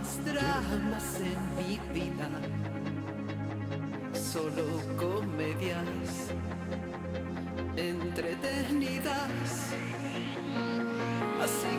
más dramas en mi vida, solo comedias entretenidas. Así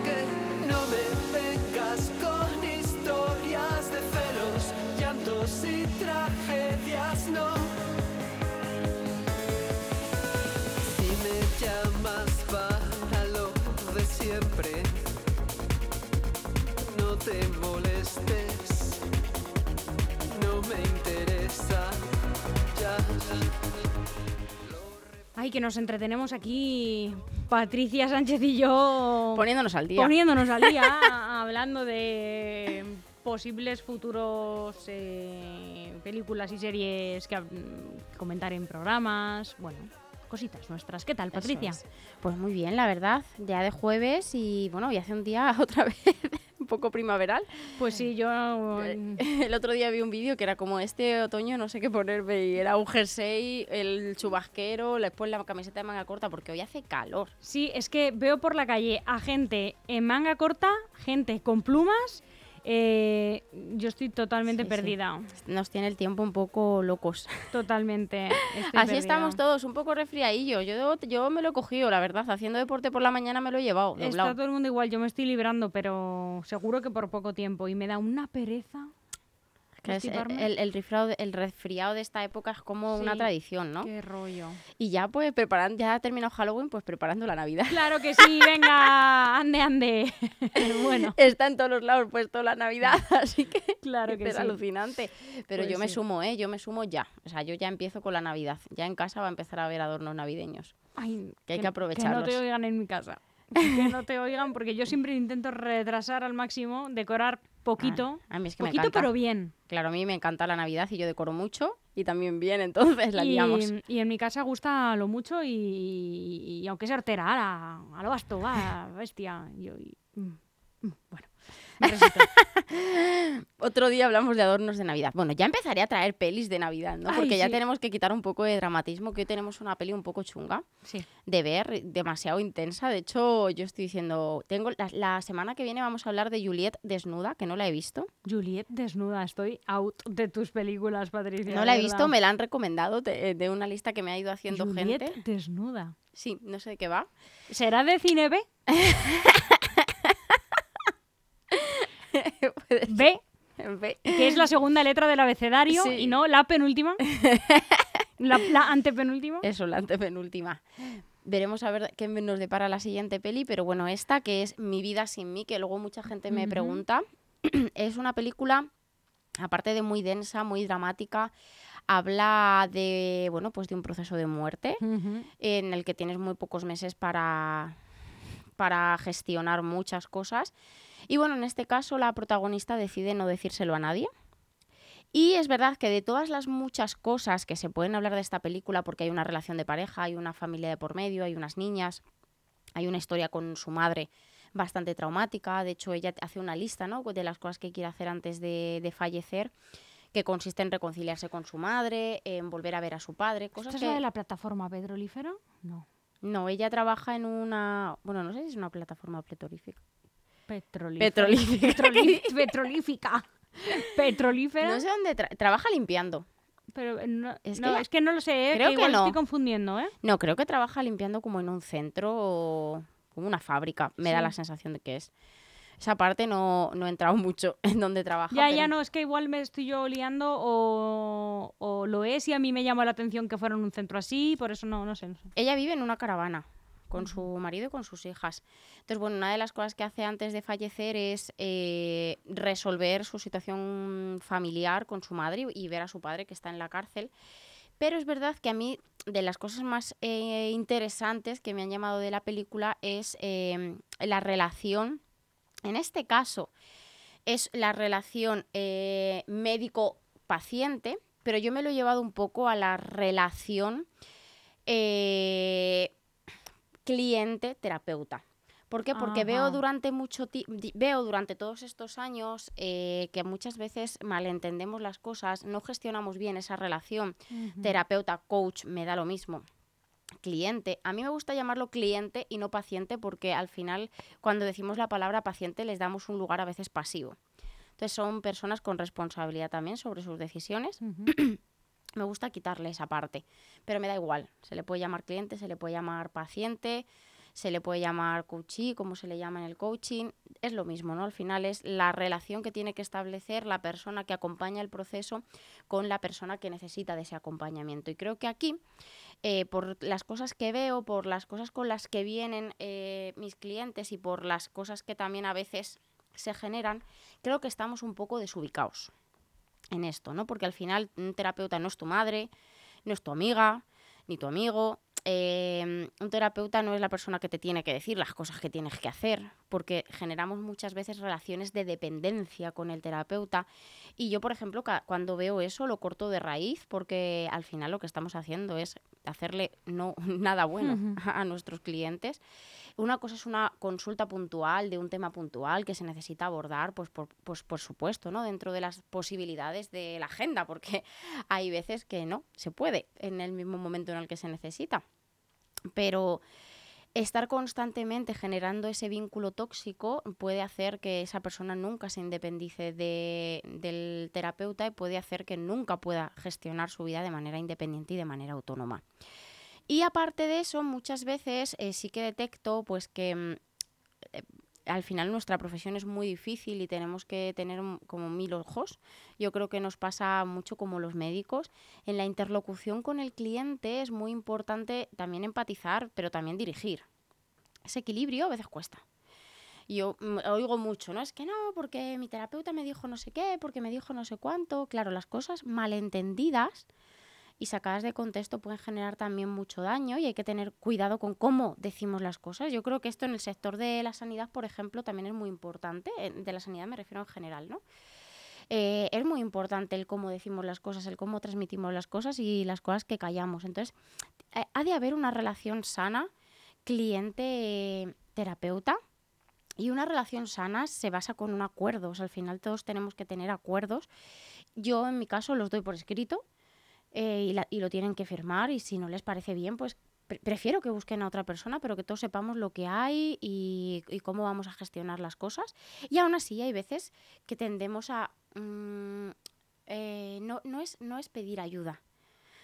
Ay, que nos entretenemos aquí, Patricia Sánchez y yo, Poniéndonos al día. poniéndonos al día, hablando de posibles futuros eh, películas y series que comentar en programas, bueno, cositas nuestras. ¿Qué tal, Patricia? es. Pues muy bien, la verdad. Ya de jueves y bueno, y hace un día otra vez poco primaveral. Pues sí, yo... El otro día vi un vídeo que era como este otoño no sé qué ponerme y era un jersey, el chubasquero, después la camiseta de manga corta porque hoy hace calor. Sí, es que veo por la calle a gente en manga corta, gente con plumas. Eh, yo estoy totalmente Sí, sí. perdida. Nos tiene el tiempo un poco locos. Totalmente. estoy Así perdida. estamos todos, un poco resfriadillos. Yo, yo me lo he cogido, la verdad. Haciendo deporte por la mañana me lo he llevado. Está doblado. todo el mundo igual, yo me estoy librando, pero seguro que por poco tiempo. Y me da una pereza. Que es el, el el resfriado de esta época es como una Sí, tradición, ¿no? Qué rollo. Y ya pues preparando, ya ha terminado Halloween, pues preparando la Navidad. Claro que sí, venga, ande. bueno, Está en todos los lados puesto la Navidad, así que claro que es sí. alucinante. Pero Pues yo me sí. sumo, ¿eh? Yo me sumo ya. O sea, yo ya empiezo con la Navidad. Ya en casa va a empezar a haber adornos navideños. Ay, que hay que Que no aprovecharlos. te oigan en mi casa. Que no te oigan, porque yo siempre intento retrasar al máximo, decorar poquito. Ah, a mí es que me poquito, encanta. pero bien. Claro, a mí me encanta la Navidad y yo decoro mucho y también bien, entonces la y, liamos. y en mi casa gusta lo mucho y, y aunque sea hortera, a, a lo basto, va, bestia. Y yo, y- mm, mm, bueno. Otro día hablamos de adornos de Navidad. Bueno, ya empezaré a traer pelis de Navidad, ¿no? Ay, Porque ya sí. tenemos que quitar un poco de dramatismo, que hoy tenemos una peli un poco chunga Sí. de ver, demasiado intensa. De hecho, yo estoy diciendo, tengo la, la semana que viene vamos a hablar de Juliet desnuda, que no la he visto. Juliet desnuda, estoy out de tus películas, Patricia. No la he visto, verdad. me la han recomendado de, de una lista que me ha ido haciendo Juliet gente. desnuda. Sí, no sé de qué va. ¿Será de cine B? B, que es la segunda letra del abecedario Sí. y no la penúltima. la, la antepenúltima. Eso, la antepenúltima. Veremos a ver qué nos depara la siguiente peli, pero bueno, esta que es Mi vida sin mí, que luego mucha gente me pregunta, es una película, aparte de muy densa, muy dramática, habla de, bueno, pues de un proceso de muerte en el que tienes muy pocos meses para, para gestionar muchas cosas. Y bueno, en este caso la protagonista decide no decírselo a nadie. Y es verdad que de todas las muchas cosas que se pueden hablar de esta película, porque hay una relación de pareja, hay una familia de por medio, hay unas niñas, hay una historia con su madre bastante traumática. De hecho, ella hace una lista ¿no? de las cosas que quiere hacer antes de, de fallecer, que consiste en reconciliarse con su madre, en volver a ver a su padre, cosas ¿Esta es que... de la plataforma petrolífera? No. No, ella trabaja en una. Bueno, no sé si es una plataforma petrolífica. Petrolífera. Petrolífica. Petroli- petrolífica. Petrolífera. No sé dónde. tra- trabaja limpiando. Pero eh, no, Es no, que- es que no lo sé, ¿eh? creo que igual no. estoy confundiendo, ¿eh? No, creo que trabaja limpiando como en un centro o como una fábrica. Me da la sensación de que es. Esa parte no, no he entrado mucho en donde trabaja. Ya, pero- ya no, es que igual me estoy yo liando o, o lo es y a mí me llama la atención que fuera en un centro así, por eso no, no sé, no sé. Ella vive en una caravana con su marido y con sus hijas. Entonces, bueno, una de las cosas que hace antes de fallecer es eh, resolver su situación familiar con su madre y, ver a su padre que está en la cárcel. Pero es verdad que a mí, de las cosas más eh, interesantes que me han llamado de la película es eh, la relación, en este caso, es la relación eh, médico-paciente, pero yo me lo he llevado un poco a la relación eh, cliente-terapeuta. ¿Por qué? Porque veo durante mucho veo durante todos estos años eh, que muchas veces malentendemos las cosas, no gestionamos bien esa relación terapeuta, coach, me da lo mismo. Cliente, a mí me gusta llamarlo cliente y no paciente porque al final cuando decimos la palabra paciente les damos un lugar a veces pasivo. Entonces son personas con responsabilidad también sobre sus decisiones. Me gusta quitarle esa parte, pero me da igual. Se le puede llamar cliente, se le puede llamar paciente, se le puede llamar coachee, como se le llama en el coaching. Es lo mismo, ¿no? Al final es la relación que tiene que establecer la persona que acompaña el proceso con la persona que necesita de ese acompañamiento. Y creo que aquí, eh, por las cosas que veo, por las cosas con las que vienen eh, mis clientes y por las cosas que también a veces se generan, creo que estamos un poco desubicados en esto, ¿no? Porque al final un terapeuta no es tu madre, no es tu amiga, ni tu amigo. Eh, un terapeuta no es la persona que te tiene que decir las cosas que tienes que hacer, porque generamos muchas veces relaciones de dependencia con el terapeuta. Y yo, por ejemplo, cuando veo eso, lo corto de raíz, porque al final lo que estamos haciendo es hacerle no nada bueno Ujú. a, a nuestros clientes. Una cosa es una consulta puntual de un tema puntual que se necesita abordar, pues por, pues por supuesto, ¿no? Dentro de las posibilidades de la agenda, porque hay veces que no se puede en el mismo momento en el que se necesita. Pero estar constantemente generando ese vínculo tóxico puede hacer que esa persona nunca se independice de- del terapeuta y puede hacer que nunca pueda gestionar su vida de manera independiente y de manera autónoma. Y aparte de eso, muchas veces eh, sí que detecto pues que mm, al final nuestra profesión es muy difícil y tenemos que tener como mil ojos. Yo creo que nos pasa mucho como los médicos. En la interlocución con el cliente es muy importante también empatizar, pero también dirigir. Ese equilibrio a veces cuesta. Yo mm, oigo mucho, ¿no? Es que no, porque mi terapeuta me dijo no sé qué, porque me dijo no sé cuánto. Claro, las cosas malentendidas y sacadas de contexto pueden generar también mucho daño y hay que tener cuidado con cómo decimos las cosas. Yo creo que esto en el sector de la sanidad, por ejemplo, también es muy importante. De la sanidad me refiero en general, ¿no? Eh, es muy importante el cómo decimos las cosas, el cómo transmitimos las cosas y las cosas que callamos. Entonces, eh, ha de haber una relación sana cliente-terapeuta. Y una relación sana se basa con un acuerdo. O sea, al final todos tenemos que tener acuerdos. Yo, en mi caso, los doy por escrito eh, y, lo tienen que firmar. Y si no les parece bien, pues pre- prefiero que busquen a otra persona, pero que todos sepamos lo que hay y, y cómo vamos a gestionar las cosas. Y aún así, hay veces que tendemos a. mm, eh, no, no, es, no es pedir ayuda,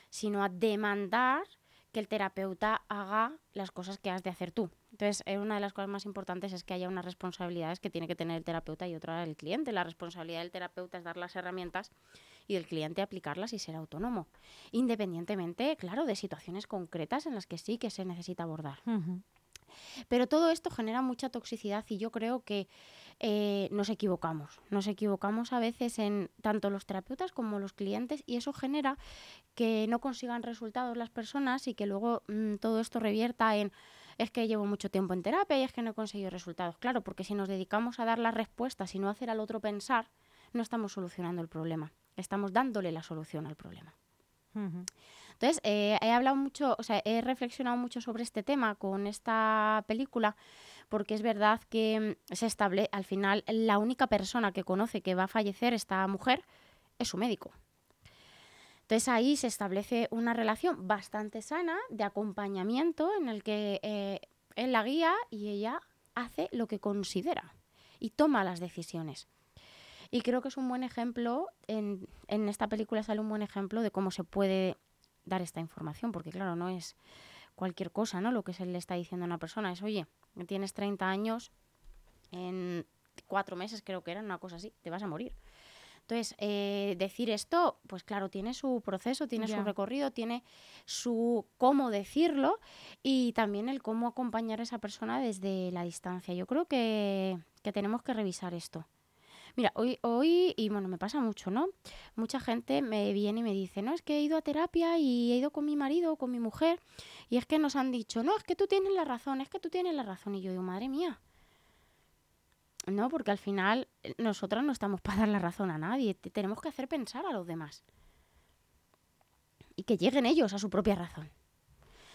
sino a demandar que el terapeuta haga las cosas que has de hacer tú. Entonces, eh, una de las cosas más importantes es que haya unas responsabilidades que tiene que tener el terapeuta y otra el cliente. La responsabilidad del terapeuta es dar las herramientas y del cliente aplicarlas y ser autónomo. Independientemente, claro, de situaciones concretas en las que sí que se necesita abordar. Pero todo esto genera mucha toxicidad y yo creo que eh, nos equivocamos. Nos equivocamos a veces en tanto los terapeutas como los clientes y eso genera que no consigan resultados las personas y que luego mm, todo esto revierta en es que llevo mucho tiempo en terapia y es que no he conseguido resultados. Claro, porque si nos dedicamos a dar las respuestas y no hacer al otro pensar, no estamos solucionando el problema. Estamos dándole la solución al problema. Entonces, eh, he hablado mucho, o sea, he reflexionado mucho sobre este tema con esta película, porque es verdad que mm, se establece, al final, la única persona que conoce que va a fallecer esta mujer es su médico. Entonces ahí se establece una relación bastante sana de acompañamiento en el que eh, él la guía y ella hace lo que considera y toma las decisiones. Y creo que es un buen ejemplo, en, en esta película sale un buen ejemplo de cómo se puede dar esta información, porque claro, no es cualquier cosa, ¿no? Lo que se le está diciendo a una persona es, oye, tienes 30 años, en cuatro meses creo que era, una cosa así, te vas a morir. Entonces, eh, decir esto, pues claro, tiene su proceso, tiene su recorrido, tiene su cómo decirlo y también el cómo acompañar a esa persona desde la distancia. Yo creo que, que tenemos que revisar esto. Mira, hoy, hoy, y bueno, me pasa mucho, ¿no? Mucha gente me viene y me dice, no, es que he ido a terapia y he ido con mi marido o con mi mujer y es que nos han dicho, no, es que tú tienes la razón, es que tú tienes la razón. Y yo digo, madre mía. No, porque al final eh, nosotras no estamos para dar la razón a nadie, te- tenemos que hacer pensar a los demás. Y que lleguen ellos a su propia razón.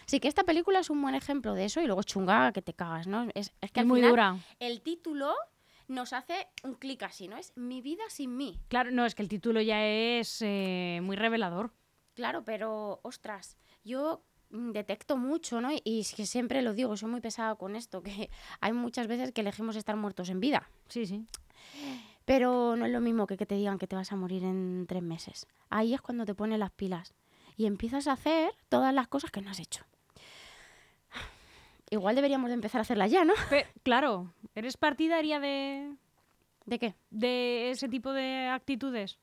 Así que esta película es un buen ejemplo de eso y luego chunga que te cagas, ¿no? Es, es que al muy final dura. el título nos hace un clic así, ¿no? Es Mi vida sin mí. Claro, no, es que el título ya es eh, muy revelador. Claro, pero ostras, yo mm, detecto mucho, ¿no? Y es que siempre lo digo, soy muy pesada con esto, que hay muchas veces que elegimos estar muertos en vida. Sí, sí. Pero no es lo mismo que que te digan que te vas a morir en tres meses. Ahí es cuando te pones las pilas y empiezas a hacer todas las cosas que no has hecho. Igual deberíamos de empezar a hacerlas ya, ¿no? Pe- claro, ¿eres partidaria de, ¿De qué? de ese tipo de actitudes?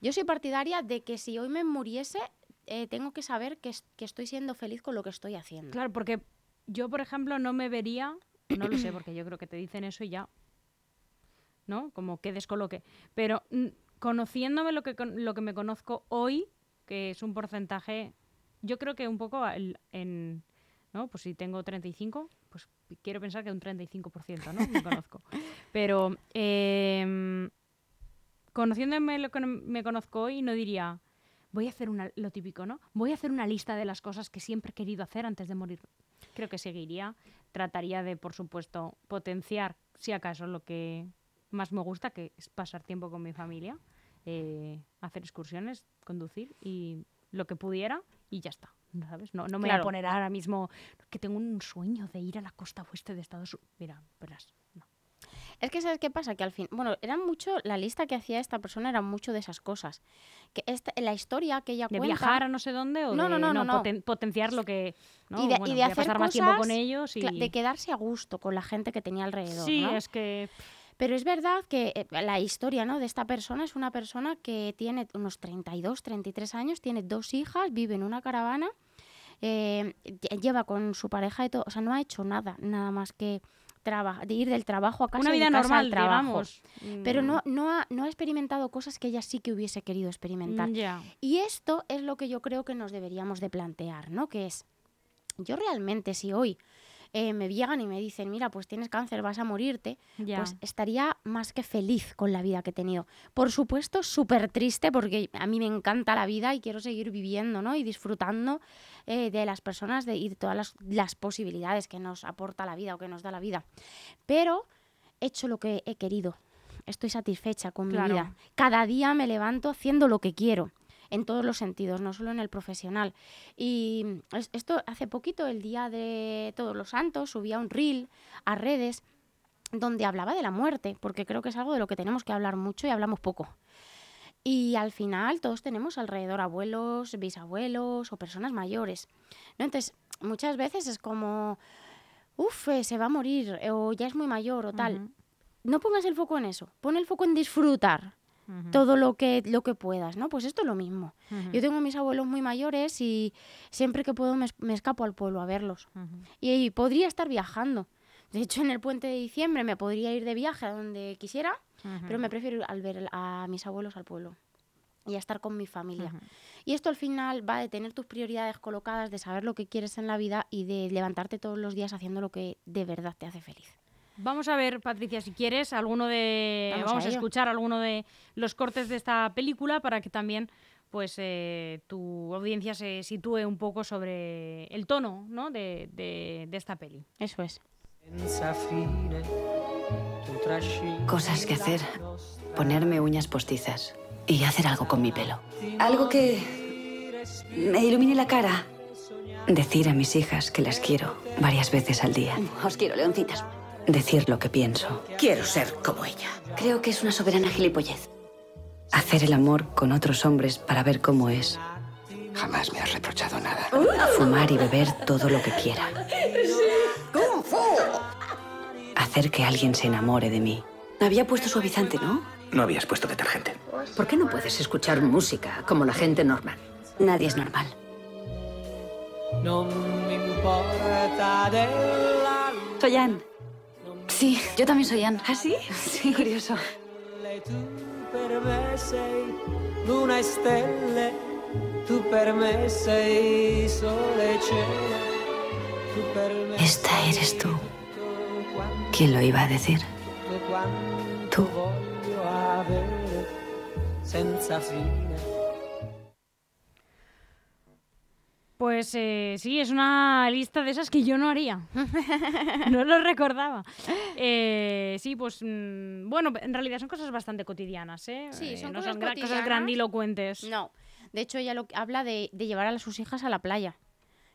Yo soy partidaria de que si hoy me muriese, eh, tengo que saber que, es- que estoy siendo feliz con lo que estoy haciendo. Claro, porque yo, por ejemplo, no me vería, no lo sé, porque yo creo que te dicen eso y ya, ¿no? Como que descoloque. Pero mm, conociéndome lo que, lo que me conozco hoy, que es un porcentaje, yo creo que un poco en, ¿no? Pues si tengo 35, pues quiero pensar que un 35%, ¿no? Me conozco. Pero em, conociéndome lo que me conozco hoy, no diría, voy a hacer una, lo típico, ¿no? Voy a hacer una lista de las cosas que siempre he querido hacer antes de morir. Creo que seguiría. Trataría de, por supuesto, potenciar, si acaso, lo que más me gusta, que es pasar tiempo con mi familia, eh, hacer excursiones, conducir y lo que pudiera y ya está. ¿Sabes? No, no me voy a Claro. poner ahora mismo que tengo un sueño de ir a la costa oeste de Estados Unidos. Mira, verás. no. Es que, ¿sabes qué pasa? Que al fin, bueno, era mucho, la lista que hacía esta persona era mucho de esas cosas. Que esta, la historia que ella ¿De cuenta... viajar a no sé dónde o No, de no, no, no, no. poten- potenciar lo que... ¿no? Y de, Bueno, y de hacer pasar más cosas, tiempo con ellos y... de quedarse a gusto con la gente que tenía alrededor. Sí, es que... Pero es verdad que eh, la historia ¿no? de esta persona es una persona que tiene unos 32, 33 años, tiene dos hijas, vive en una caravana, eh, lle- lleva con su pareja y todo, o sea, no ha hecho nada, nada más que de ir del trabajo a casa Una vida de casa al normal, trabajo. digamos. Pero Mm, no, no, ha, no ha experimentado cosas que ella sí que hubiese querido experimentar. mm. Y esto es lo que yo creo que nos deberíamos de plantear, ¿no? Que es, yo realmente si hoy eh, me llegan y me dicen, mira, pues tienes cáncer, vas a morirte, Ya. pues estaría más que feliz con la vida que he tenido. Por supuesto, súper triste porque a mí me encanta la vida y quiero seguir viviendo, ¿no? Y disfrutando eh, de las personas de, y de todas las, las posibilidades que nos aporta la vida o que nos da la vida. Pero he hecho lo que he querido. Estoy satisfecha con Claro. mi vida. Cada día me levanto haciendo lo que quiero. En todos los sentidos, no solo en el profesional. Y es- esto hace poquito, el día de Todos los Santos, subía un reel a redes donde hablaba de la muerte, porque creo que es algo de lo que tenemos que hablar mucho y hablamos poco. Y al final todos tenemos alrededor abuelos, bisabuelos o personas mayores. ¿no? Entonces, muchas veces es como, uff, se va a morir, eh, o ya es muy mayor, o tal. No pongas el foco en eso, pon el foco en disfrutar todo lo que, lo que puedas, ¿no? Pues esto es lo mismo. Yo tengo a mis abuelos muy mayores y siempre que puedo me, me escapo al pueblo a verlos. ujú. Y, podría estar viajando. De hecho, en el puente de diciembre me podría ir de viaje a donde quisiera, pero me prefiero ir al ver a mis abuelos al pueblo y a estar con mi familia. Y esto al final va de tener tus prioridades colocadas, de saber lo que quieres en la vida y de levantarte todos los días haciendo lo que de verdad te hace feliz. Vamos a ver, Patricia, si quieres, alguno de. Vamos Vamos, a escuchar alguno de los cortes de esta película para que también, pues, eh, tu audiencia se sitúe un poco sobre el tono, ¿no? De, de- de esta peli. Eso es. Cosas que hacer. Ponerme uñas postizas y hacer algo con mi pelo. Algo que me ilumine la cara. Decir a mis hijas que las quiero varias veces al día. Os quiero, leoncitas. Decir lo que pienso. Quiero ser como ella. Creo que es una soberana gilipollez. Hacer el amor con otros hombres para ver cómo es. Jamás me has reprochado nada. Fumar y beber todo lo que quiera. ¡Kung Fu! Hacer que alguien se enamore de mí. Había puesto suavizante, ¿no? No habías puesto detergente. ¿Por qué no puedes escuchar música como la gente normal? Nadie es normal. non mi importa della Soy Anne. Sí, yo también soy Anne. ¿Ah, sí? Sí, curioso. Esta eres tú. ¿Quién lo iba a decir? quanto Pues eh, sí, es una lista de esas que yo no haría. no lo recordaba. Eh, sí, pues mm, bueno, en realidad son cosas bastante cotidianas, ¿eh? Sí, Eh, son no cosas son cosas grandilocuentes. No, de hecho ella lo, habla de, de llevar a sus hijas a la playa.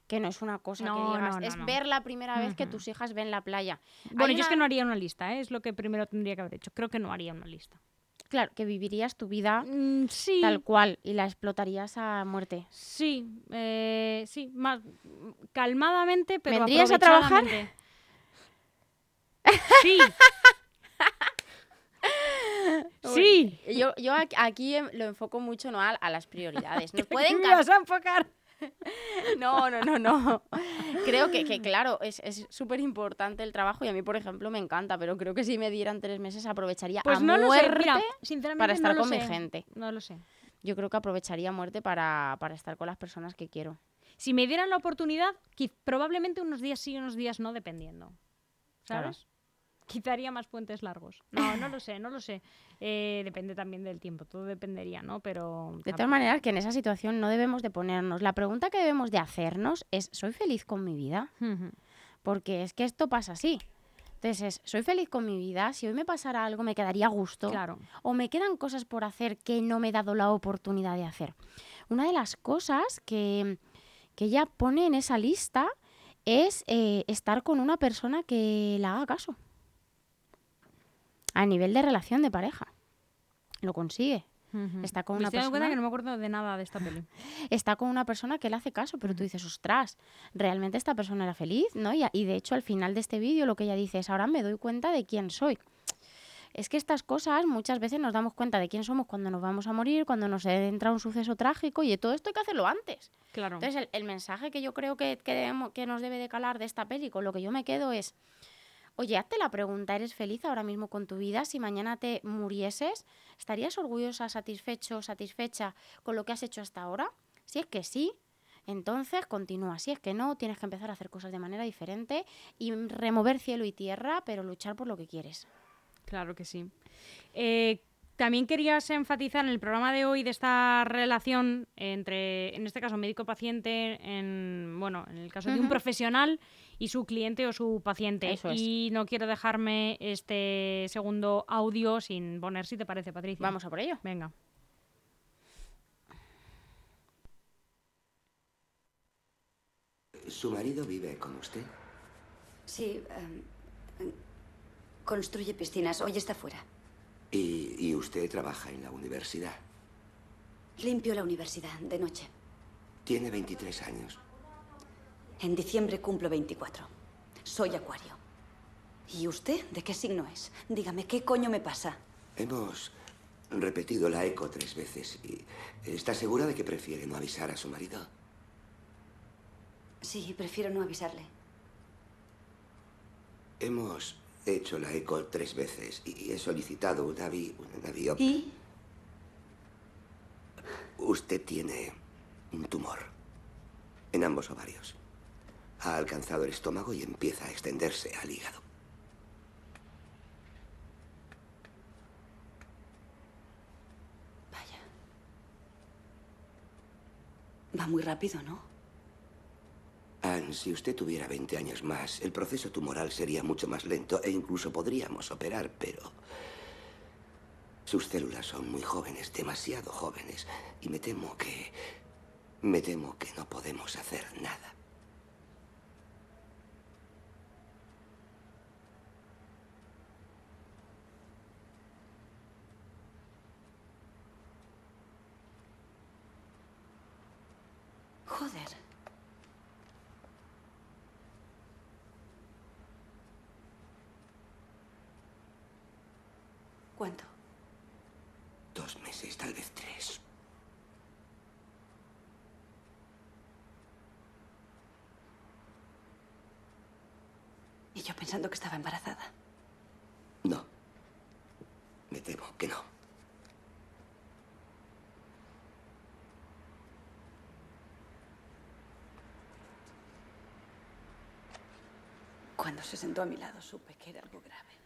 Que no es una cosa No, que digas, no, no, es ver la primera vez que tus hijas ven la playa. Bueno, Hay yo es que no haría una lista, ¿eh? es lo que primero tendría que haber hecho. Creo que no haría una lista. Claro, que vivirías tu vida Mm, sí. tal cual y la explotarías a muerte. Sí, eh, sí, más calmadamente, pero ¿Vendrías a trabajar? Sí. sí. Yo, yo aquí em- lo enfoco mucho ¿no? a, a las prioridades. Nos pueden ¿Qué me encan- vas a enfocar? No, no, no, no. Creo que, que, claro, es es súper importante el trabajo y a mí, por ejemplo, me encanta, pero creo que si me dieran tres meses aprovecharía Pues a no lo sé, muerte. mira, sinceramente para estar no lo con mi sé. gente. No lo sé. Yo creo que aprovecharía a muerte para, para estar con las personas que quiero. Si me dieran la oportunidad, probablemente unos días sí y unos días no, dependiendo. Claro. Quizá haría más puentes largos. No, no lo sé, no lo sé. Eh, depende también del tiempo, todo dependería, ¿no? Pero... De todas maneras, que en esa situación no debemos de ponernos. La pregunta que debemos de hacernos es, ¿soy feliz con mi vida? Porque es que esto pasa así. Entonces, es, ¿soy feliz con mi vida? Si hoy me pasara algo, me quedaría a gusto. Claro. o me quedan cosas por hacer que no me he dado la oportunidad de hacer. Una de las cosas que, que ella pone en esa lista es eh, estar con una persona que la haga caso. A nivel de relación de pareja. Lo consigue. Ujú. Está con Me una estoy cuenta persona- que no me acuerdo de nada de esta peli. Está con una persona que le hace caso, pero tú dices, ostras, ¿realmente esta persona era feliz? ¿no? Y, de hecho, al final de este vídeo lo que ella dice es, ahora me doy cuenta de quién soy. Es que estas cosas muchas veces nos damos cuenta de quién somos cuando nos vamos a morir, cuando nos entra un suceso trágico y de todo esto hay que hacerlo antes. Claro. Entonces, el, el mensaje que yo creo que, que, debemos- que nos debe de calar de esta peli, con lo que yo me quedo es, oye, hazte la pregunta, ¿eres feliz ahora mismo con tu vida? Si mañana te murieses, ¿estarías orgullosa, satisfecho, satisfecha con lo que has hecho hasta ahora? Si es que sí, entonces continúa. Si es que no, tienes que empezar a hacer cosas de manera diferente y remover cielo y tierra, pero luchar por lo que quieres. Claro que sí. Eh, también querías enfatizar en el programa de hoy de esta relación entre, en este caso, médico-paciente, en, bueno, en el caso de un profesional y su cliente o su paciente. Eso es. Y no quiero dejarme este segundo audio sin poner, si te parece, Patricia. Vamos a por ello. Venga. ¿Su marido vive con usted? Sí, em, construye piscinas. Hoy está fuera. Y, y usted trabaja en la universidad. Limpio la universidad de noche. Tiene 23 años. En diciembre cumplo 24. Soy acuario. ¿Y usted de qué signo es? Dígame, ¿qué coño me pasa? Hemos repetido la eco tres veces. Y ¿Está segura de que prefiere no avisar a su marido? Sí, prefiero no avisarle. Hemos hecho la eco tres veces y he solicitado una biop- ¿Y? Usted tiene un tumor en ambos ovarios. Ha alcanzado el estómago y empieza a extenderse al hígado. Vaya. Va muy rápido, ¿no? Anne, si usted tuviera 20 años más, el proceso tumoral sería mucho más lento e incluso podríamos operar, pero sus células son muy jóvenes, demasiado jóvenes, y me temo que... me temo que no podemos hacer nada. Joder. ¿Cuánto? Dos meses, tal vez tres. Y yo pensando que estaba embarazada. No. Me temo que no. Cuando se sentó a mi lado supe que era algo grave.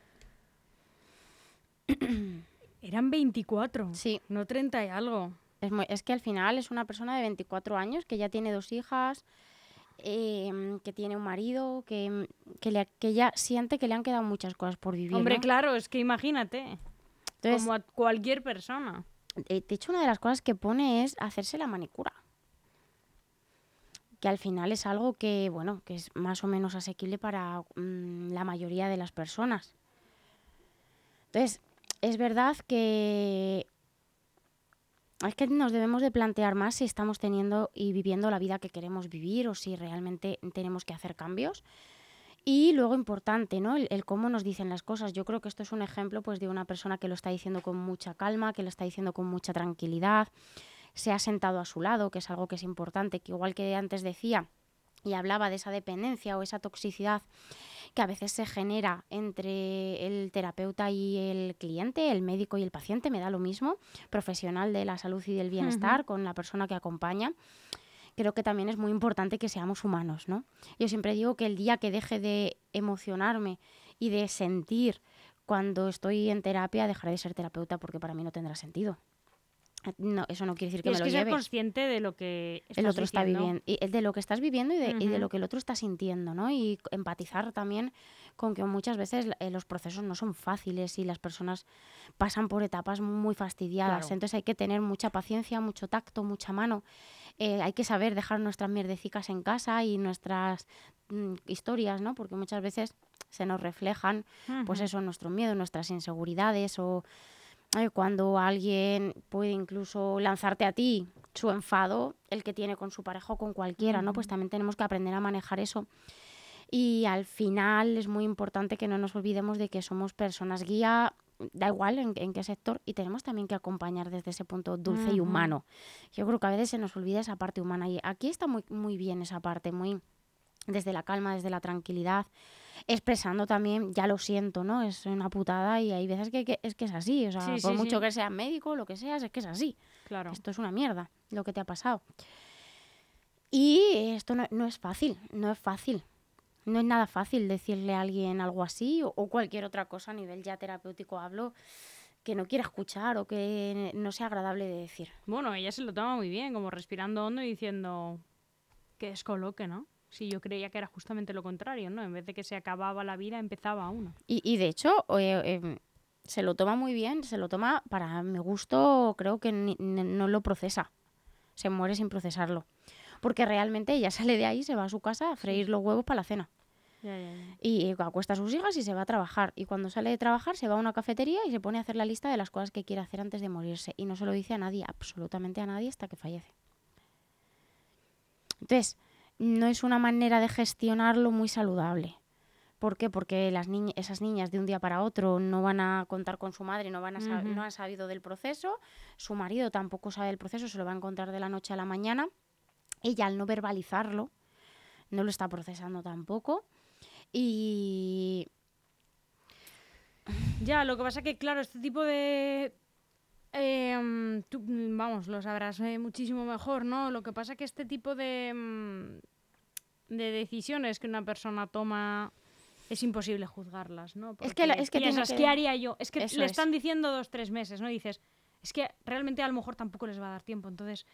Eran 24. Sí. No 30 y algo. Es, muy- es que al final es una persona de 24 años que ya tiene dos hijas, em, que tiene un marido, que, que, le- que ya siente que le han quedado muchas cosas por vivir. Hombre, ¿no? claro, es que imagínate. Entonces, como a cualquier persona. eh, de hecho, una de las cosas que pone es hacerse la manicura. Que al final es algo que, bueno, que es más o menos asequible para mm, la mayoría de las personas. Entonces, es verdad que es que nos debemos de plantear más si estamos teniendo y viviendo la vida que queremos vivir o si realmente tenemos que hacer cambios. Y luego importante, ¿no? El, cómo nos dicen las cosas. Yo creo que esto es un ejemplo pues, de una persona que lo está diciendo con mucha calma, que lo está diciendo con mucha tranquilidad, se ha sentado a su lado, que es algo que es importante, que igual que antes decía y hablaba de esa dependencia o esa toxicidad que a veces se genera entre el terapeuta y el cliente, el médico y el paciente, me da lo mismo, profesional de la salud y del bienestar con la persona que acompaña. Creo que también es muy importante que seamos humanos, ¿no? Yo siempre digo que el día que deje de emocionarme y de sentir cuando estoy en terapia, dejaré de ser terapeuta porque para mí no tendrá sentido. No, eso no quiere decir que me lo que ser consciente de lo que el otro está viviendo. Y de lo que estás viviendo y de, lo que el otro está sintiendo, ¿no? Y empatizar también con que muchas veces eh, los procesos no son fáciles y las personas pasan por etapas muy fastidiadas. Entonces hay que tener mucha paciencia, mucho tacto, mucha mano. Eh, hay que saber dejar nuestras mierdecicas en casa y nuestras mm, historias, ¿no? Porque muchas veces se nos reflejan, pues eso, nuestro miedo, nuestras inseguridades o cuando alguien puede incluso lanzarte a ti su enfado, el que tiene con su pareja o con cualquiera, ¿no? Pues también tenemos que aprender a manejar eso. Y al final es muy importante que no nos olvidemos de que somos personas guía, da igual en, qué sector, y tenemos también que acompañar desde ese punto dulce y humano. Yo creo que a veces se nos olvida esa parte humana y aquí está muy, muy bien esa parte, muy desde la calma, desde la tranquilidad expresando también, ya lo siento, ¿no? Es una putada y hay veces que, es que es así, o sea, por mucho que seas médico, lo que seas, es que es así. Claro. Esto es una mierda, lo que te ha pasado. Y esto no, es fácil, no es fácil. No es nada fácil decirle a alguien algo así o, cualquier otra cosa a nivel ya terapéutico hablo que no quiera escuchar o que no sea agradable de decir. Bueno, ella se lo toma muy bien, como respirando hondo y diciendo que descoloque, ¿no? Sí, yo creía que era justamente lo contrario, ¿no? En vez de que se acababa la vida, empezaba uno. Y, y de hecho, eh, em, se lo toma muy bien, se lo toma, para mi gusto, creo que no lo procesa. Se muere sin procesarlo. Porque realmente ella sale de ahí, se va a su casa a freír los huevos para la cena. Y acuesta a sus hijas y se va a trabajar. Y cuando sale de trabajar se va a una cafetería y se pone a hacer la lista de las cosas que quiere hacer antes de morirse. Y no se lo dice a nadie, absolutamente a nadie, hasta que fallece. Entonces, no es una manera de gestionarlo muy saludable. ¿Por qué? Porque las esas niñas de un día para otro no van a contar con su madre, no, van a no han sabido del proceso, su marido tampoco sabe del proceso, se lo va a encontrar de la noche a la mañana. Ella al no verbalizarlo, no lo está procesando tampoco. Y... Ya, lo que pasa que, claro, este tipo de... Em, vamos, lo sabrás eh, muchísimo mejor, ¿no? Lo que pasa que este tipo de... Mm, de decisiones que una persona toma es imposible juzgarlas, ¿no? es que, es que piensas, ¿qué haría yo? Es que le están diciendo dos, tres meses, ¿no? dices, es que realmente a lo mejor tampoco les va a dar tiempo, entonces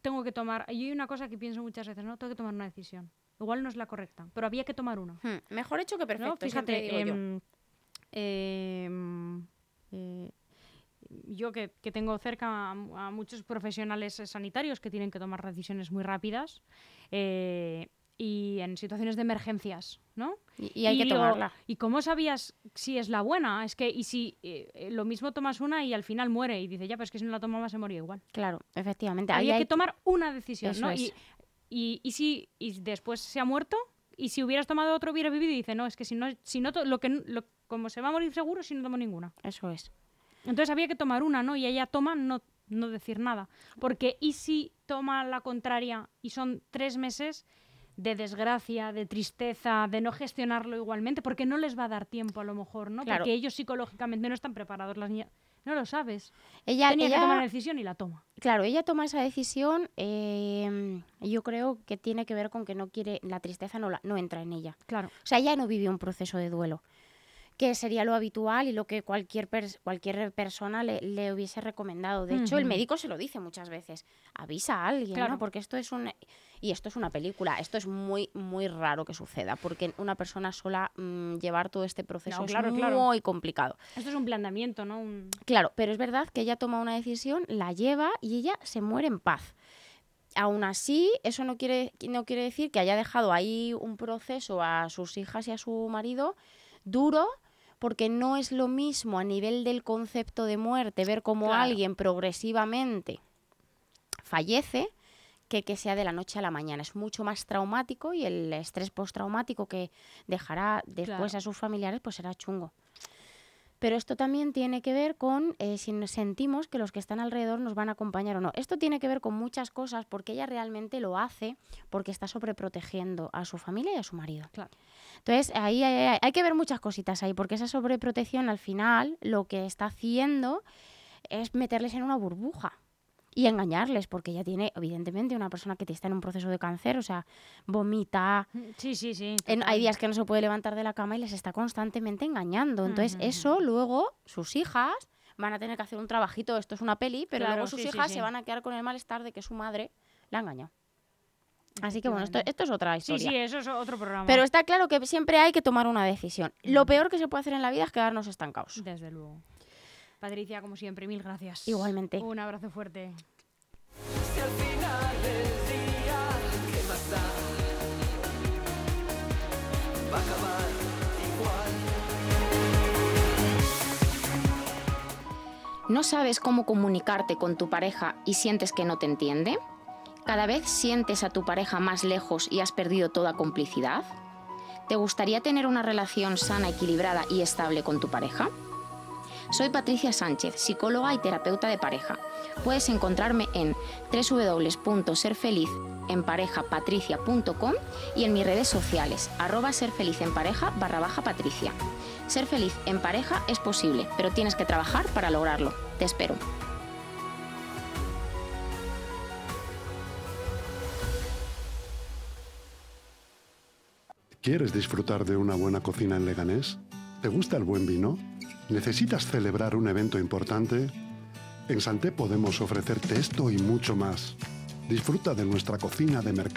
tengo que tomar... Y hay una cosa que pienso muchas veces, ¿no? Tengo que tomar una decisión. Igual no es la correcta, pero había que tomar una. Hmm, mejor hecho que perfecto, Fíjate, digo yo. Em, em, eh, yo que, tengo cerca a, muchos profesionales sanitarios que tienen que tomar decisiones muy rápidas, eh, y en situaciones de emergencias, ¿no? Y, hay que tomarla. ¿Y cómo sabías si es la buena? Es que, y si eh, lo mismo tomas una y al final muere y dice, ya, pues que si no la tomaba se moría igual. Claro, efectivamente. Había hay que tomar una decisión, ¿no? Y, y, si y después se ha muerto y si hubieras tomado otro hubiera vivido y dice, no, es que si no, si no lo que, lo, como se va a morir seguro si no tomo ninguna. Eso es. Entonces había que tomar una, ¿no? Y ella toma no, no decir nada. Porque ¿y si toma la contraria y son tres meses? de desgracia, de tristeza, de no gestionarlo igualmente, porque no les va a dar tiempo a lo mejor, ¿no? Porque ellos psicológicamente no están preparados. Las niñas no lo sabes. Ella tenía que tomar la decisión y la toma. Claro, ella toma esa decisión. Em, yo creo que tiene que ver con que no quiere la tristeza no la, no entra en ella. Claro. O sea, ella no vivió un proceso de duelo que sería lo habitual y lo que cualquier, cualquier persona le, hubiese recomendado. De hecho, el médico se lo dice muchas veces. Avisa a alguien, ¿no? Porque esto es un... Y esto es una película. Esto es muy, muy raro que suceda. Porque una persona sola mm, llevar todo este proceso es muy complicado. Esto es un planteamiento, ¿no? Claro, pero es verdad que ella toma una decisión, la lleva y ella se muere en paz. Aún así, eso no quiere, no quiere decir que haya dejado ahí un proceso a sus hijas y a su marido duro porque no es lo mismo a nivel del concepto de muerte ver cómo Claro. alguien progresivamente fallece que que sea de la noche a la mañana. Es mucho más traumático y el estrés postraumático que dejará después Claro. a sus familiares pues será chungo. Pero esto también tiene que ver con eh, si nos sentimos que los que están alrededor nos van a acompañar o no. Esto tiene que ver con muchas cosas porque ella realmente lo hace porque está sobreprotegiendo a su familia y a su marido. Claro. Entonces, ahí hay, hay- hay que ver muchas cositas ahí, porque esa sobreprotección al final lo que está haciendo es meterles en una burbuja y engañarles, porque ella tiene, evidentemente, una persona que está en un proceso de cáncer, o sea, vomita, Sí, sí, sí. en- hay días que no se puede levantar de la cama y les está constantemente engañando. Entonces, eso luego sus hijas van a tener que hacer un trabajito, esto es una peli, pero Claro, luego sus sí, sí, hijas sí. se van a quedar con el malestar de que su madre la ha engañado. Así que bueno, esto, esto es otra Sí, historia. sí, eso es otro programa. Pero está claro que siempre hay que tomar una decisión. Lo peor que se puede hacer en la vida es quedarnos estancados. Desde luego. Patricia, como siempre, mil gracias. Igualmente. Un abrazo fuerte. Si al final del día, ¿qué más da? Va a acabar igual. ¿No sabes cómo comunicarte con tu pareja y sientes que no te entiende? ¿Cada vez sientes a tu pareja más lejos y has perdido toda complicidad? ¿Te gustaría tener una relación sana, equilibrada y estable con tu pareja? Soy Patricia Sánchez, psicóloga y terapeuta de pareja. Puedes encontrarme en www.serfelizenparejapatricia.com y en mis redes sociales, arroba serfelizempareja barra baja patricia. Ser feliz en pareja es posible, pero tienes que trabajar para lograrlo. Te espero. ¿Quieres disfrutar de una buena cocina en Leganés? ¿Te gusta el buen vino? ¿Necesitas celebrar un evento importante? En Santé podemos ofrecerte esto y mucho más. Disfruta de nuestra cocina de mercado